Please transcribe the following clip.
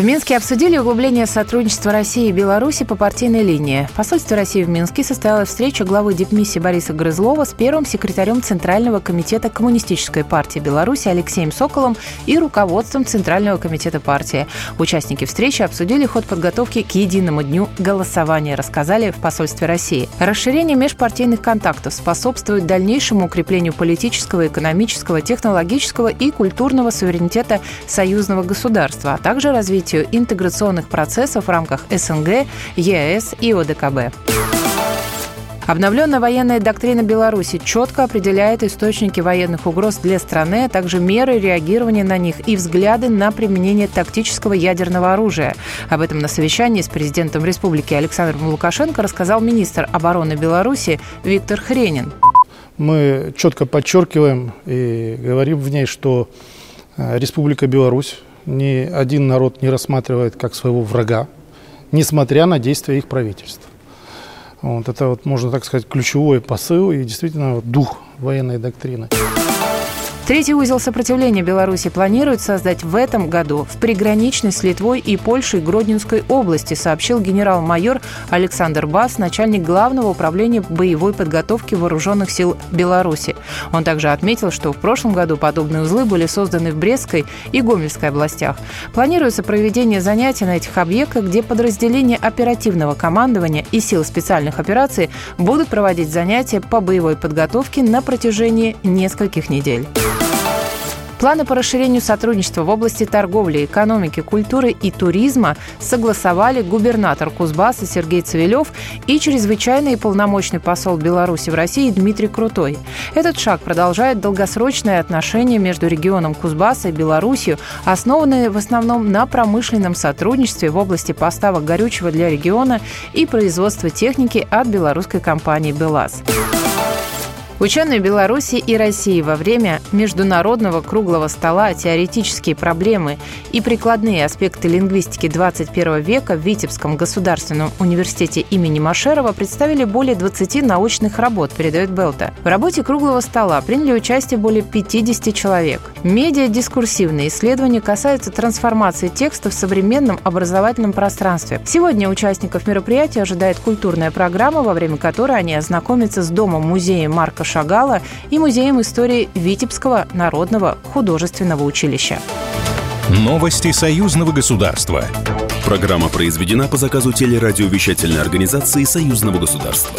В Минске обсудили углубление сотрудничества России и Беларуси по партийной линии. В посольстве России в Минске состоялась встреча главы дипмиссии Бориса Грызлова с первым секретарем Центрального комитета Коммунистической партии Беларуси Алексеем Соколом и руководством Центрального комитета партии. Участники встречи обсудили ход подготовки к единому дню голосования, рассказали в посольстве России. Расширение межпартийных контактов способствует дальнейшему укреплению политического, экономического, технологического и культурного суверенитета союзного государства, а также развитию развитию интеграционных процессов в рамках СНГ, ЕАЭС и ОДКБ. Обновленная военная доктрина Беларуси четко определяет источники военных угроз для страны, а также меры реагирования на них и взгляды на применение тактического ядерного оружия. Об этом на совещании с президентом республики Александром Лукашенко рассказал министр обороны Беларуси Виктор Хренин. Мы четко подчеркиваем и говорим в ней, что э, Республика Беларусь ни один народ не рассматривает как своего врага, несмотря на действия их правительства. Вот это вот, можно так сказать, ключевой посыл и действительно дух военной доктрины. Третий узел сопротивления Беларуси планирует создать в этом году в приграничной с Литвой и Польшей Гродненской области, сообщил генерал-майор Александр Бас, начальник Главного управления боевой подготовки вооруженных сил Беларуси. Он также отметил, что в прошлом году подобные узлы были созданы в Брестской и Гомельской областях. Планируется проведение занятий на этих объектах, где подразделения оперативного командования и сил специальных операций будут проводить занятия по боевой подготовке на протяжении нескольких недель. Планы по расширению сотрудничества в области торговли, экономики, культуры и туризма согласовали губернатор Кузбасса Сергей Цивилев и чрезвычайный и полномочный посол Беларуси в России Дмитрий Крутой. Этот шаг продолжает долгосрочные отношения между регионом Кузбасса и Беларусью, основанные в основном на промышленном сотрудничестве в области поставок горючего для региона и производства техники от белорусской компании «БелАЗ». Ученые Беларуси и России во время международного круглого стола «Теоретические проблемы и прикладные аспекты лингвистики 21 века» в Витебском государственном университете имени Машерова представили более 20 научных работ, передает Белта. В работе круглого стола приняли участие более 50 человек. Медиа-дискурсивные исследования касаются трансформации текста в современном образовательном пространстве. Сегодня участников мероприятия ожидает культурная программа, во время которой они ознакомятся с домом-музеем Марка Шагала и Музеем истории Витебского народного художественного училища. Новости союзного государства. Программа произведена по заказу телерадиовещательной организации союзного государства.